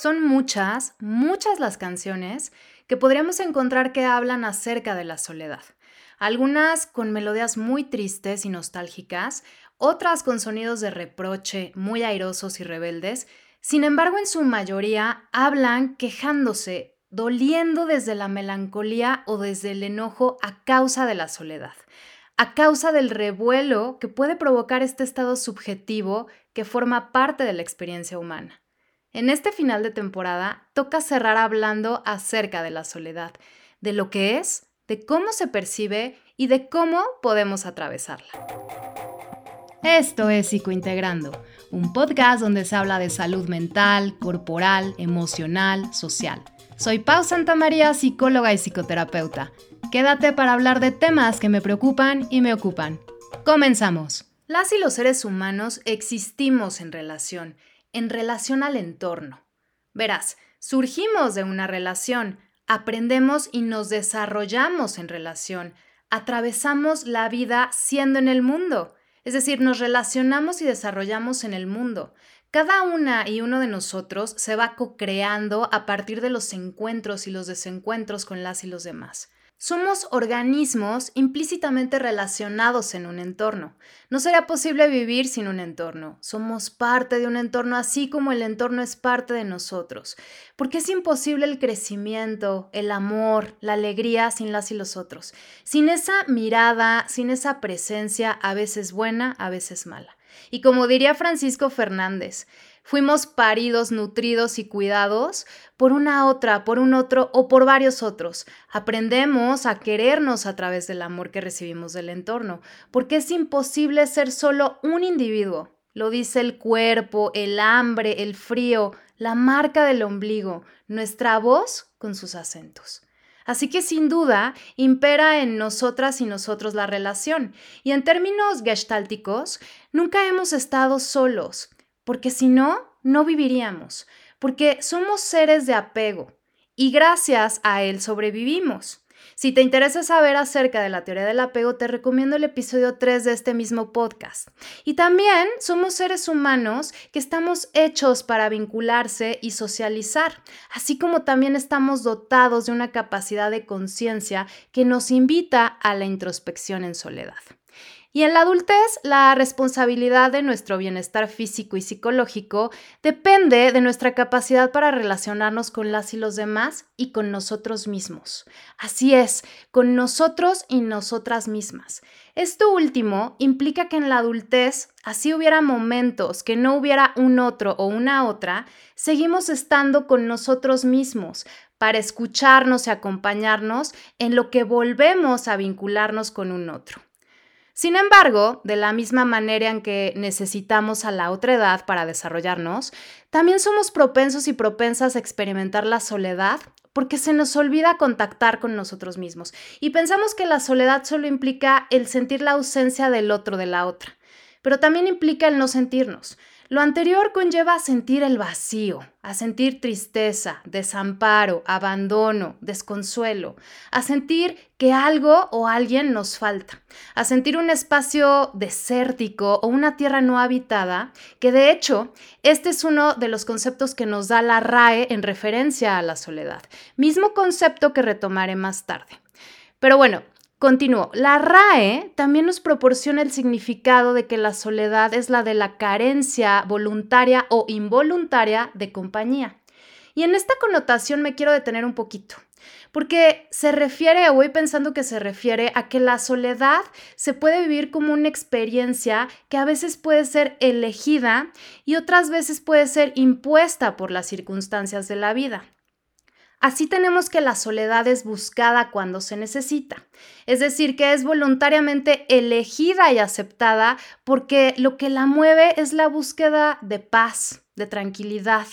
Son muchas, muchas las canciones que podríamos encontrar que hablan acerca de la soledad. Algunas con melodías muy tristes y nostálgicas, otras con sonidos de reproche muy airosos y rebeldes. Sin embargo, en su mayoría hablan quejándose, doliendo desde la melancolía o desde el enojo a causa de la soledad, a causa del revuelo que puede provocar este estado subjetivo que forma parte de la experiencia humana. En este final de temporada toca cerrar hablando acerca de la soledad, de lo que es, de cómo se percibe y de cómo podemos atravesarla. Esto es Psicointegrando, un podcast donde se habla de salud mental, corporal, emocional, social. Soy Pau Santamaría, psicóloga y psicoterapeuta. Quédate para hablar de temas que me preocupan y me ocupan. Comenzamos. Las y los seres humanos existimos en relación en relación al entorno. Verás, surgimos de una relación, aprendemos y nos desarrollamos en relación, atravesamos la vida siendo en el mundo, es decir, nos relacionamos y desarrollamos en el mundo. Cada una y uno de nosotros se va co-creando a partir de los encuentros y los desencuentros con las y los demás. Somos organismos implícitamente relacionados en un entorno. No sería posible vivir sin un entorno. Somos parte de un entorno así como el entorno es parte de nosotros. Porque es imposible el crecimiento, el amor, la alegría sin las y los otros. Sin esa mirada, sin esa presencia, a veces buena, a veces mala. Y como diría Francisco Fernández, Fuimos paridos, nutridos y cuidados por una otra, por un otro o por varios otros. Aprendemos a querernos a través del amor que recibimos del entorno, porque es imposible ser solo un individuo. Lo dice el cuerpo, el hambre, el frío, la marca del ombligo, nuestra voz con sus acentos. Así que sin duda impera en nosotras y nosotros la relación. Y en términos gestálticos, nunca hemos estado solos porque si no, no viviríamos, porque somos seres de apego y gracias a él sobrevivimos. Si te interesa saber acerca de la teoría del apego, te recomiendo el episodio 3 de este mismo podcast. Y también somos seres humanos que estamos hechos para vincularse y socializar, así como también estamos dotados de una capacidad de conciencia que nos invita a la introspección en soledad. Y en la adultez, la responsabilidad de nuestro bienestar físico y psicológico depende de nuestra capacidad para relacionarnos con las y los demás y con nosotros mismos. Así es, con nosotros y nosotras mismas. Esto último implica que en la adultez, así hubiera momentos que no hubiera un otro o una otra, seguimos estando con nosotros mismos para escucharnos y acompañarnos en lo que volvemos a vincularnos con un otro. Sin embargo, de la misma manera en que necesitamos a la otra edad para desarrollarnos, también somos propensos y propensas a experimentar la soledad porque se nos olvida contactar con nosotros mismos. Y pensamos que la soledad solo implica el sentir la ausencia del otro, de la otra, pero también implica el no sentirnos. Lo anterior conlleva a sentir el vacío, a sentir tristeza, desamparo, abandono, desconsuelo, a sentir que algo o alguien nos falta, a sentir un espacio desértico o una tierra no habitada, que de hecho este es uno de los conceptos que nos da la RAE en referencia a la soledad, mismo concepto que retomaré más tarde. Pero bueno, Continúo. La RAE también nos proporciona el significado de que la soledad es la de la carencia voluntaria o involuntaria de compañía. Y en esta connotación me quiero detener un poquito, porque se refiere, voy pensando que se refiere a que la soledad se puede vivir como una experiencia que a veces puede ser elegida y otras veces puede ser impuesta por las circunstancias de la vida. Así tenemos que la soledad es buscada cuando se necesita, es decir, que es voluntariamente elegida y aceptada porque lo que la mueve es la búsqueda de paz, de tranquilidad,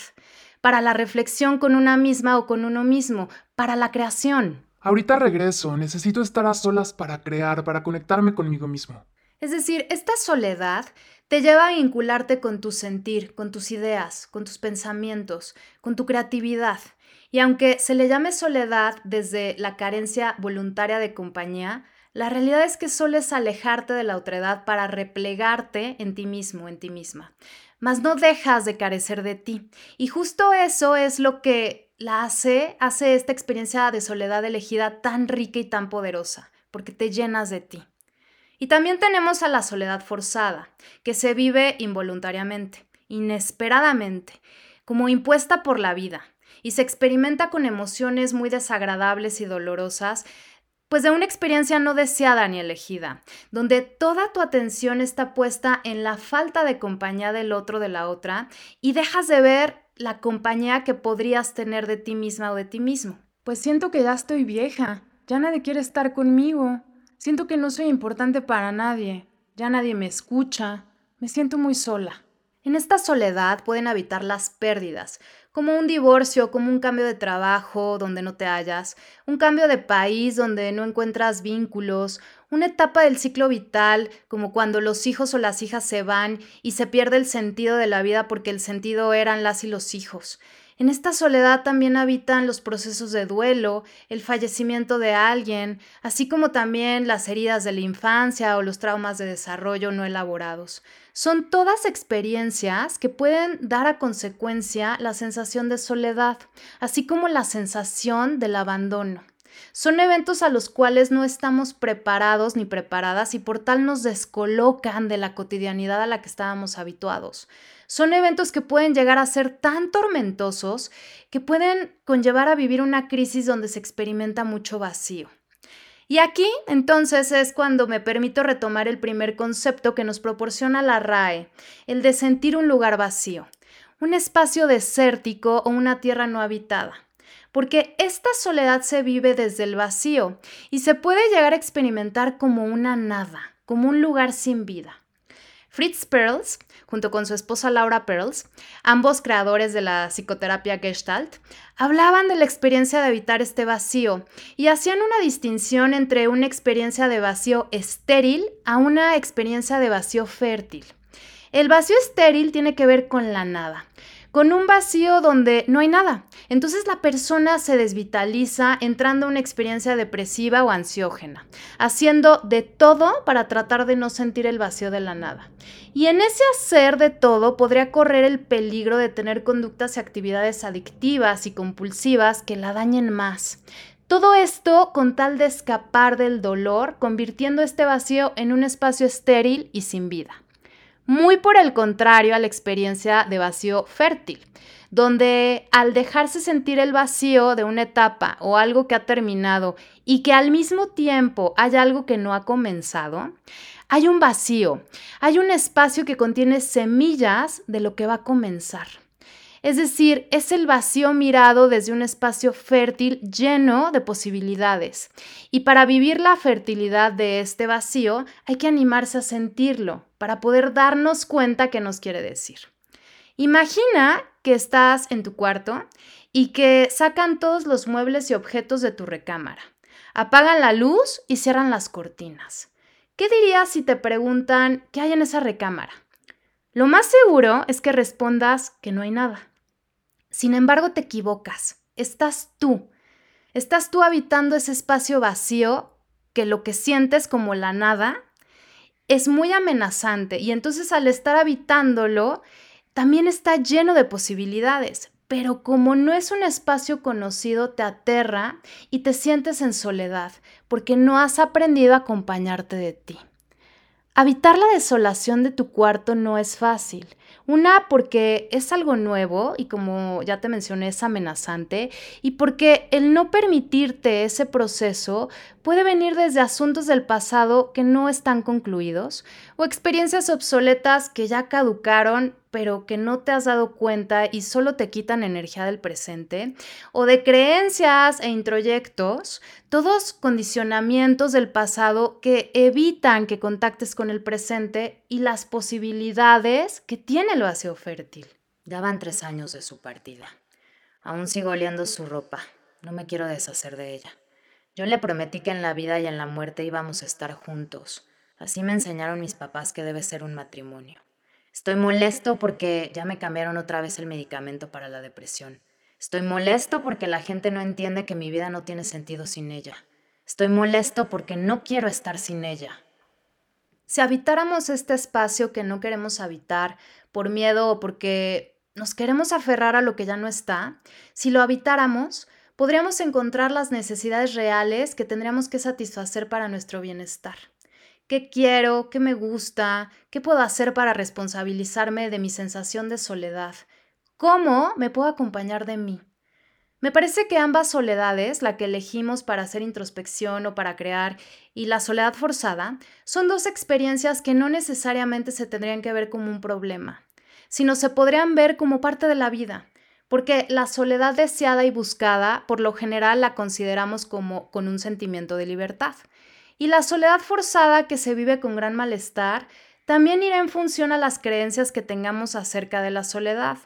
para la reflexión con una misma o con uno mismo, para la creación. Ahorita regreso, necesito estar a solas para crear, para conectarme conmigo mismo. Es decir, esta soledad te lleva a vincularte con tu sentir, con tus ideas, con tus pensamientos, con tu creatividad. Y aunque se le llame soledad desde la carencia voluntaria de compañía, La realidad es que sueles alejarte de la otredad para replegarte en ti mismo, en ti misma. Mas no dejas de carecer de ti. Y justo eso es lo que la hace, hace esta experiencia de soledad elegida tan rica y tan poderosa, porque te llenas de ti. Y también tenemos a la soledad forzada, que se vive involuntariamente, inesperadamente, como impuesta por la vida, y se experimenta con emociones muy desagradables y dolorosas, pues de una experiencia no deseada ni elegida, donde toda tu atención está puesta en la falta de compañía del otro de la otra y dejas de ver la compañía que podrías tener de ti misma o de ti mismo. Pues siento que ya estoy vieja, ya nadie quiere estar conmigo, siento que no soy importante para nadie, ya nadie me escucha, me siento muy sola. En esta soledad pueden habitar las pérdidas, como un divorcio, como un cambio de trabajo donde no te hallas, un cambio de país donde no encuentras vínculos, una etapa del ciclo vital, como cuando los hijos o las hijas se van y se pierde el sentido de la vida porque el sentido eran las y los hijos. En esta soledad también habitan los procesos de duelo, el fallecimiento de alguien, así como también las heridas de la infancia o los traumas de desarrollo no elaborados. Son todas experiencias que pueden dar a consecuencia la sensación de soledad, así como la sensación del abandono. Son eventos a los cuales no estamos preparados ni preparadas y por tal nos descolocan de la cotidianidad a la que estábamos habituados. Son eventos que pueden llegar a ser tan tormentosos que pueden conllevar a vivir una crisis donde se experimenta mucho vacío. Y aquí entonces es cuando me permito retomar el primer concepto que nos proporciona la RAE, el de sentir un lugar vacío, un espacio desértico o una tierra no habitada. Porque esta soledad se vive desde el vacío y se puede llegar a experimentar como una nada, como un lugar sin vida. Fritz Perls, junto con su esposa Laura Perls, ambos creadores de la psicoterapia Gestalt, hablaban de la experiencia de habitar este vacío y hacían una distinción entre una experiencia de vacío estéril a una experiencia de vacío fértil. El vacío estéril tiene que ver con la nada, con un vacío donde no hay nada. Entonces la persona se desvitaliza entrando a una experiencia depresiva o ansiógena, haciendo de todo para tratar de no sentir el vacío de la nada. Y en ese hacer de todo podría correr el peligro de tener conductas y actividades adictivas y compulsivas que la dañen más. Todo esto con tal de escapar del dolor, convirtiendo este vacío en un espacio estéril y sin vida muy por el contrario a la experiencia de vacío fértil, donde al dejarse sentir el vacío de una etapa o algo que ha terminado y que al mismo tiempo hay algo que no ha comenzado, hay un vacío, hay un espacio que contiene semillas de lo que va a comenzar. Es decir, es el vacío mirado desde un espacio fértil lleno de posibilidades. Y para vivir la fertilidad de este vacío hay que animarse a sentirlo para poder darnos cuenta qué nos quiere decir. Imagina que estás en tu cuarto y que sacan todos los muebles y objetos de tu recámara. Apagan la luz y cierran las cortinas. ¿Qué dirías si te preguntan qué hay en esa recámara? Lo más seguro es que respondas que no hay nada. Sin embargo, te equivocas. Estás tú. Estás tú habitando ese espacio vacío que lo que sientes como la nada es muy amenazante y entonces al estar habitándolo también está lleno de posibilidades, pero como no es un espacio conocido, te aterra y te sientes en soledad, porque no has aprendido a acompañarte de ti. Habitar la desolación de tu cuarto no es fácil. Una, porque es algo nuevo y como ya te mencioné, es amenazante. Y porque el no permitirte ese proceso puede venir desde asuntos del pasado que no están concluidos o experiencias obsoletas que ya caducaron pero que no te has dado cuenta y solo te quitan energía del presente, o de creencias e introyectos, todos condicionamientos del pasado que evitan que contactes con el presente y las posibilidades que tiene el vacío fértil. Ya van tres años de su partida. Aún sigo oliendo su ropa. No me quiero deshacer de ella. Yo le prometí que en la vida y en la muerte íbamos a estar juntos. Así me enseñaron mis papás que debe ser un matrimonio. Estoy molesto porque ya me cambiaron otra vez el medicamento para la depresión. Estoy molesto porque la gente no entiende que mi vida no tiene sentido sin ella. Estoy molesto porque no quiero estar sin ella. Si habitáramos este espacio que no queremos habitar por miedo o porque nos queremos aferrar a lo que ya no está, si lo habitáramos, podríamos encontrar las necesidades reales que tendríamos que satisfacer para nuestro bienestar. ¿Qué quiero? ¿Qué me gusta? ¿Qué puedo hacer para responsabilizarme de mi sensación de soledad? ¿Cómo me puedo acompañar de mí? Me parece que ambas soledades, la que elegimos para hacer introspección o para crear y la soledad forzada, son dos experiencias que no necesariamente se tendrían que ver como un problema, sino se podrían ver como parte de la vida, porque la soledad deseada y buscada por lo general la consideramos como con un sentimiento de libertad. Y la soledad forzada que se vive con gran malestar también irá en función a las creencias que tengamos acerca de la soledad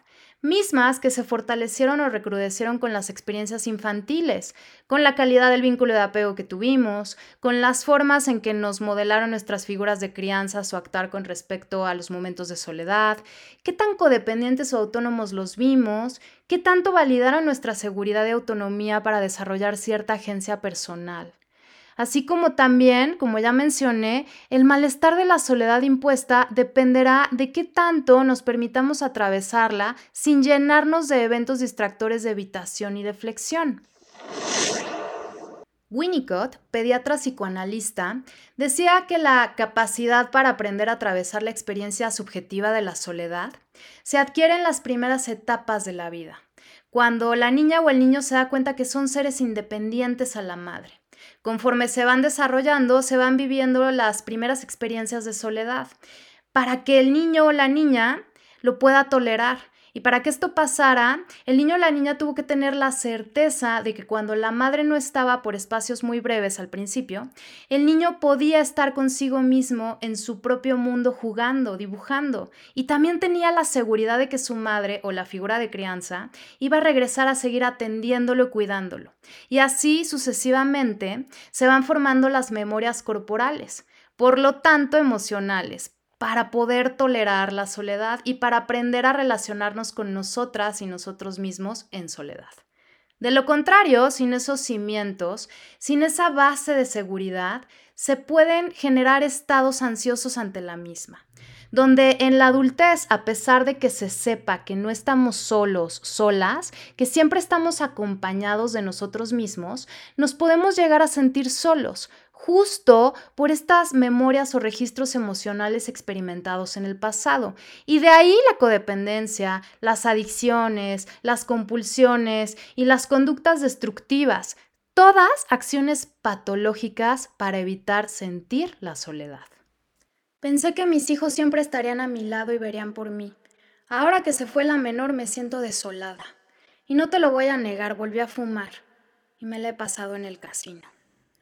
mismas que se fortalecieron o recrudecieron con las experiencias infantiles, con la calidad del vínculo de apego que tuvimos, con las formas en que nos modelaron nuestras figuras de crianza o actuar con respecto a los momentos de soledad, qué tan codependientes o autónomos los vimos, qué tanto validaron nuestra seguridad y autonomía para desarrollar cierta agencia personal así como también, como ya mencioné, el malestar de la soledad impuesta dependerá de qué tanto nos permitamos atravesarla sin llenarnos de eventos distractores de evitación y de flexión. Winnicott, pediatra psicoanalista, decía que la capacidad para aprender a atravesar la experiencia subjetiva de la soledad se adquiere en las primeras etapas de la vida, cuando la niña o el niño se da cuenta que son seres independientes a la madre. Conforme se van desarrollando, se van viviendo las primeras experiencias de soledad, para que el niño o la niña lo pueda tolerar. Y para que esto pasara, el niño o la niña tuvo que tener la certeza de que cuando la madre no estaba por espacios muy breves al principio, el niño podía estar consigo mismo en su propio mundo jugando, dibujando, y también tenía la seguridad de que su madre o la figura de crianza iba a regresar a seguir atendiéndolo y cuidándolo. Y así sucesivamente se van formando las memorias corporales, por lo tanto emocionales, para poder tolerar la soledad y para aprender a relacionarnos con nosotras y nosotros mismos en soledad. De lo contrario, sin esos cimientos, sin esa base de seguridad, se pueden generar estados ansiosos ante la misma, donde en la adultez, a pesar de que se sepa que no estamos solos, solas, que siempre estamos acompañados de nosotros mismos, nos podemos llegar a sentir solos, justo por estas memorias o registros emocionales experimentados en el pasado. Y de ahí la codependencia, las adicciones, las compulsiones y las conductas destructivas, todas acciones patológicas para evitar sentir la soledad. Pensé que mis hijos siempre estarían a mi lado y verían por mí. Ahora que se fue la menor me siento desolada. Y no te lo voy a negar, volví a fumar. Y me la he pasado en el casino.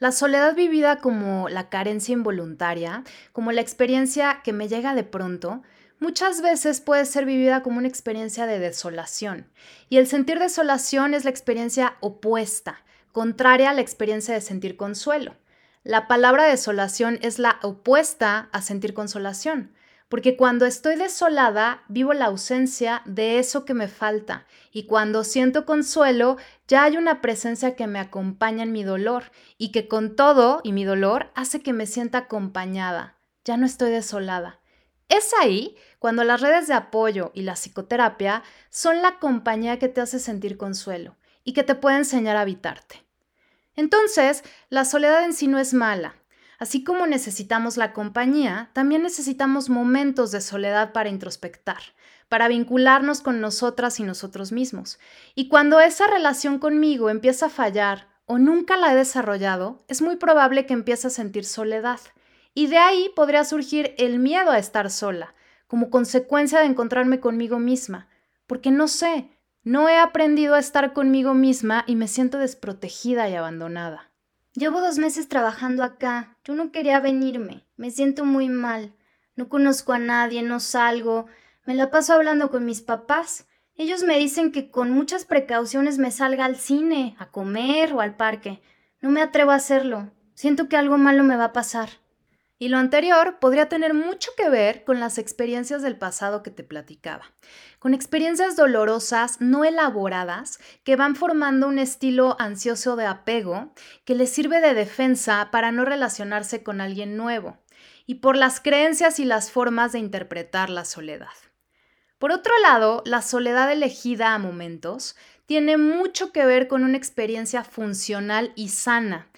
La soledad vivida como la carencia involuntaria, como la experiencia que me llega de pronto, muchas veces puede ser vivida como una experiencia de desolación. Y el sentir desolación es la experiencia opuesta, contraria a la experiencia de sentir consuelo. La palabra desolación es la opuesta a sentir consolación porque cuando estoy desolada vivo la ausencia de eso que me falta y cuando siento consuelo ya hay una presencia que me acompaña en mi dolor y que con todo y mi dolor hace que me sienta acompañada, ya no estoy desolada. Es ahí cuando las redes de apoyo y la psicoterapia son la compañía que te hace sentir consuelo y que te puede enseñar a habitarte. Entonces, la soledad en sí no es mala, Así como necesitamos la compañía, también necesitamos momentos de soledad para introspectar, para vincularnos con nosotras y nosotros mismos. Y cuando esa relación conmigo empieza a fallar o nunca la he desarrollado, es muy probable que empiece a sentir soledad. Y de ahí podría surgir el miedo a estar sola, como consecuencia de encontrarme conmigo misma, porque no sé, no he aprendido a estar conmigo misma y me siento desprotegida y abandonada. Llevo dos meses trabajando acá. Yo no quería venirme. Me siento muy mal. No conozco a nadie, no salgo. Me la paso hablando con mis papás. Ellos me dicen que con muchas precauciones me salga al cine, a comer o al parque. No me atrevo a hacerlo. Siento que algo malo me va a pasar. Y lo anterior podría tener mucho que ver con las experiencias del pasado que te platicaba, con experiencias dolorosas no elaboradas que van formando un estilo ansioso de apego que le sirve de defensa para no relacionarse con alguien nuevo, y por las creencias y las formas de interpretar la soledad. Por otro lado, la soledad elegida a momentos tiene mucho que ver con una experiencia funcional y sana,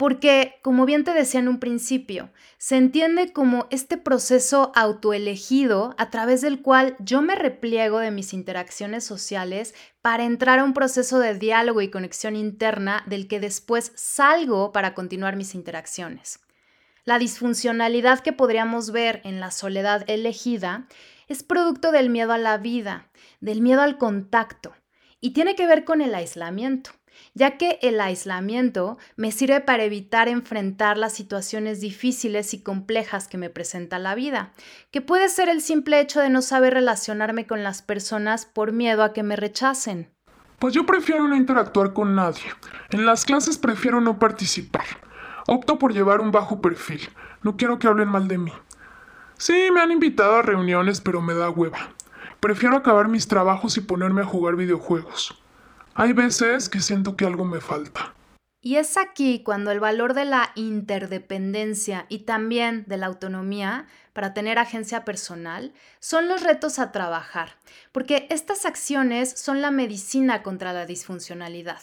porque, como bien te decía en un principio, se entiende como este proceso autoelegido a través del cual yo me repliego de mis interacciones sociales para entrar a un proceso de diálogo y conexión interna del que después salgo para continuar mis interacciones. La disfuncionalidad que podríamos ver en la soledad elegida es producto del miedo a la vida, del miedo al contacto, y tiene que ver con el aislamiento ya que el aislamiento me sirve para evitar enfrentar las situaciones difíciles y complejas que me presenta la vida, que puede ser el simple hecho de no saber relacionarme con las personas por miedo a que me rechacen. Pues yo prefiero no interactuar con nadie. En las clases prefiero no participar. Opto por llevar un bajo perfil. No quiero que hablen mal de mí. Sí, me han invitado a reuniones, pero me da hueva. Prefiero acabar mis trabajos y ponerme a jugar videojuegos. Hay veces que siento que algo me falta. Y es aquí cuando el valor de la interdependencia y también de la autonomía para tener agencia personal son los retos a trabajar, porque estas acciones son la medicina contra la disfuncionalidad.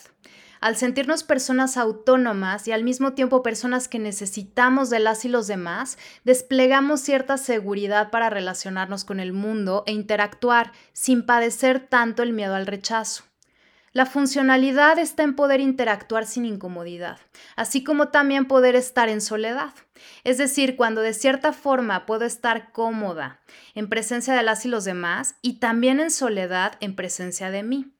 Al sentirnos personas autónomas y al mismo tiempo personas que necesitamos de las y los demás, desplegamos cierta seguridad para relacionarnos con el mundo e interactuar sin padecer tanto el miedo al rechazo. La funcionalidad está en poder interactuar sin incomodidad, así como también poder estar en soledad. Es decir, cuando de cierta forma puedo estar cómoda en presencia de las y los demás y también en soledad en presencia de mí.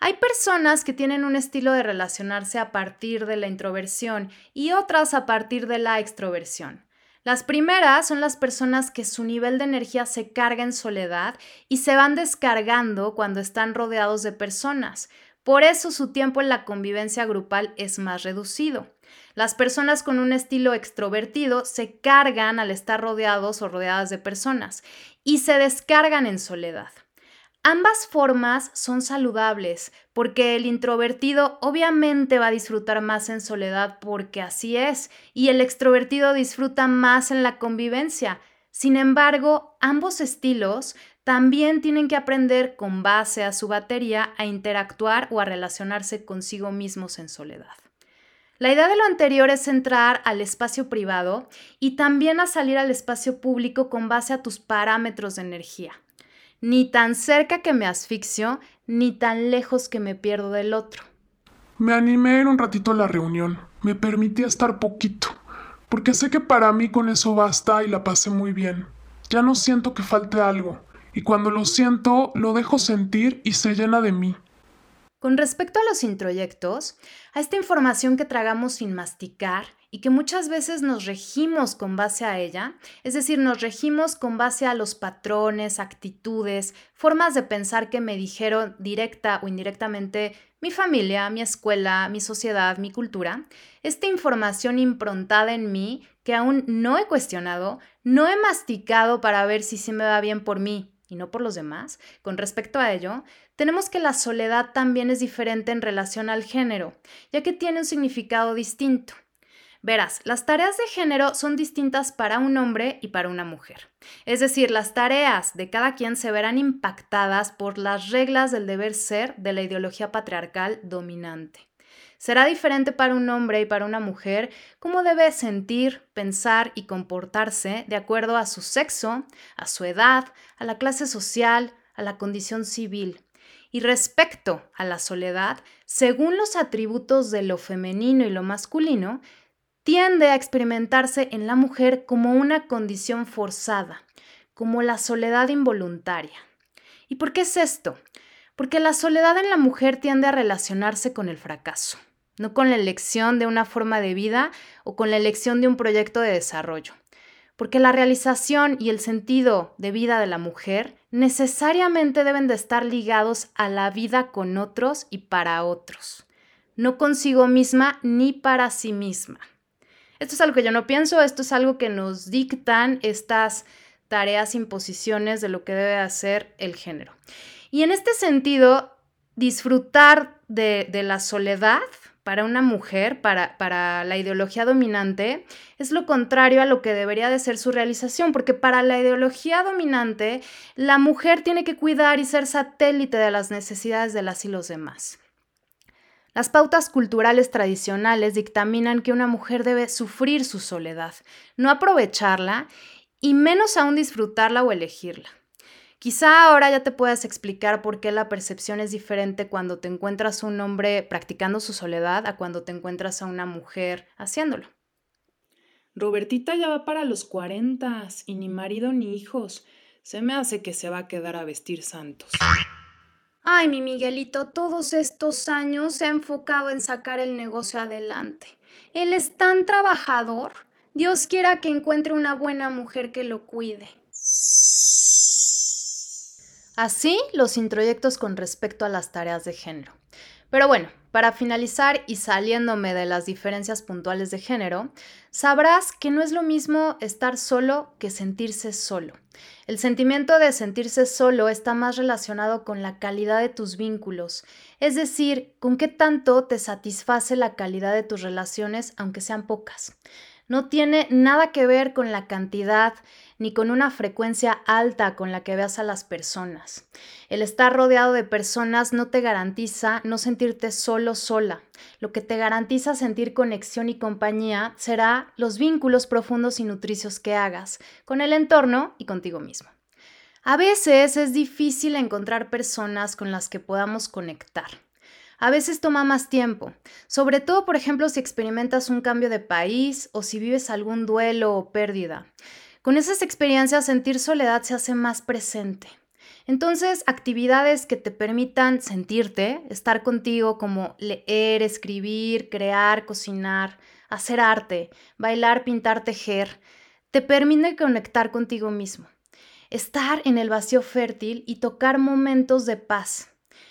Hay personas que tienen un estilo de relacionarse a partir de la introversión y otras a partir de la extroversión. Las primeras son las personas que su nivel de energía se carga en soledad y se van descargando cuando están rodeados de personas. Por eso su tiempo en la convivencia grupal es más reducido. Las personas con un estilo extrovertido se cargan al estar rodeados o rodeadas de personas y se descargan en soledad. Ambas formas son saludables porque el introvertido obviamente va a disfrutar más en soledad porque así es y el extrovertido disfruta más en la convivencia. Sin embargo, ambos estilos también tienen que aprender con base a su batería a interactuar o a relacionarse consigo mismos en soledad. La idea de lo anterior es entrar al espacio privado y también a salir al espacio público con base a tus parámetros de energía ni tan cerca que me asfixio, ni tan lejos que me pierdo del otro. Me animé en un ratito a la reunión, me permití estar poquito, porque sé que para mí con eso basta y la pasé muy bien. Ya no siento que falte algo, y cuando lo siento, lo dejo sentir y se llena de mí. Con respecto a los introyectos, a esta información que tragamos sin masticar y que muchas veces nos regimos con base a ella, es decir, nos regimos con base a los patrones, actitudes, formas de pensar que me dijeron directa o indirectamente mi familia, mi escuela, mi sociedad, mi cultura, esta información improntada en mí que aún no he cuestionado, no he masticado para ver si sí me va bien por mí y no por los demás, con respecto a ello, tenemos que la soledad también es diferente en relación al género, ya que tiene un significado distinto. Verás, las tareas de género son distintas para un hombre y para una mujer. Es decir, las tareas de cada quien se verán impactadas por las reglas del deber ser de la ideología patriarcal dominante. Será diferente para un hombre y para una mujer cómo debe sentir, pensar y comportarse de acuerdo a su sexo, a su edad, a la clase social, a la condición civil. Y respecto a la soledad, según los atributos de lo femenino y lo masculino, tiende a experimentarse en la mujer como una condición forzada, como la soledad involuntaria. ¿Y por qué es esto? Porque la soledad en la mujer tiende a relacionarse con el fracaso, no con la elección de una forma de vida o con la elección de un proyecto de desarrollo. Porque la realización y el sentido de vida de la mujer necesariamente deben de estar ligados a la vida con otros y para otros, no consigo misma ni para sí misma. Esto es algo que yo no pienso, esto es algo que nos dictan estas tareas, imposiciones de lo que debe hacer el género. Y en este sentido, disfrutar de, de la soledad para una mujer, para, para, la ideología dominante, es lo contrario a lo que debería de ser su realización, porque para la ideología dominante, la mujer tiene que cuidar y ser satélite de las necesidades de las y los demás. Las pautas culturales tradicionales dictaminan que una mujer debe sufrir su soledad, no aprovecharla y menos aún disfrutarla o elegirla. Quizá ahora ya te puedas explicar por qué la percepción es diferente cuando te encuentras a un hombre practicando su soledad a cuando te encuentras a una mujer haciéndolo. Robertita ya va para los cuarentas y ni marido ni hijos. Se me hace que se va a quedar a vestir santos. Ay, mi Miguelito, todos estos años se ha enfocado en sacar el negocio adelante. Él es tan trabajador. Dios quiera que encuentre una buena mujer que lo cuide. Así los introyectos con respecto a las tareas de género. Pero bueno, para finalizar y saliéndome de las diferencias puntuales de género, sabrás que no es lo mismo estar solo que sentirse solo. El sentimiento de sentirse solo está más relacionado con la calidad de tus vínculos, es decir, con qué tanto te satisface la calidad de tus relaciones, aunque sean pocas. No tiene nada que ver con la cantidad ni con una frecuencia alta con la que veas a las personas. El estar rodeado de personas no te garantiza no sentirte solo sola. Lo que te garantiza sentir conexión y compañía será los vínculos profundos y nutricios que hagas con el entorno y contigo mismo. A veces es difícil encontrar personas con las que podamos conectar. A veces toma más tiempo, sobre todo por ejemplo si experimentas un cambio de país o si vives algún duelo o pérdida. Con esas experiencias sentir soledad se hace más presente. Entonces, actividades que te permitan sentirte, estar contigo como leer, escribir, crear, cocinar, hacer arte, bailar, pintar, tejer, te permiten conectar contigo mismo, estar en el vacío fértil y tocar momentos de paz.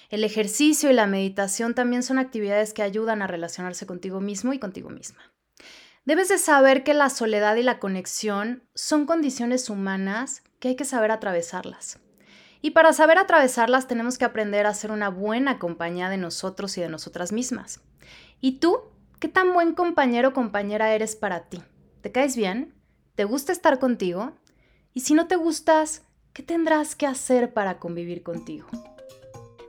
El ejercicio y la meditación también son actividades que ayudan a relacionarse contigo mismo y contigo misma. Debes de saber que la soledad y la conexión son condiciones humanas que hay que saber atravesarlas. Y para saber atravesarlas tenemos que aprender a ser una buena compañía de nosotros y de nosotras mismas. ¿Y tú? ¿Qué tan buen compañero o compañera eres para ti? ¿Te caes bien? ¿Te gusta estar contigo? Y si no te gustas, ¿qué tendrás que hacer para convivir contigo?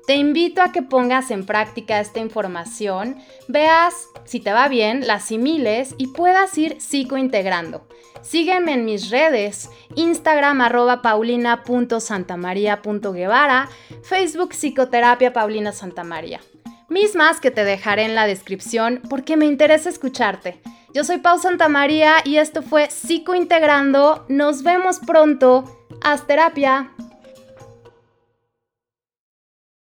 Te invito a que pongas en práctica esta información, veas si te va bien, la asimiles y puedas ir psicointegrando. Sígueme en mis redes, Instagram arroba paulina.santamaria.guevara, Facebook Psicoterapia Paulina Santamaría. Mismas que te dejaré en la descripción porque me interesa escucharte. Yo soy Pau Santamaría y esto fue Psicointegrando. Nos vemos pronto. Haz terapia.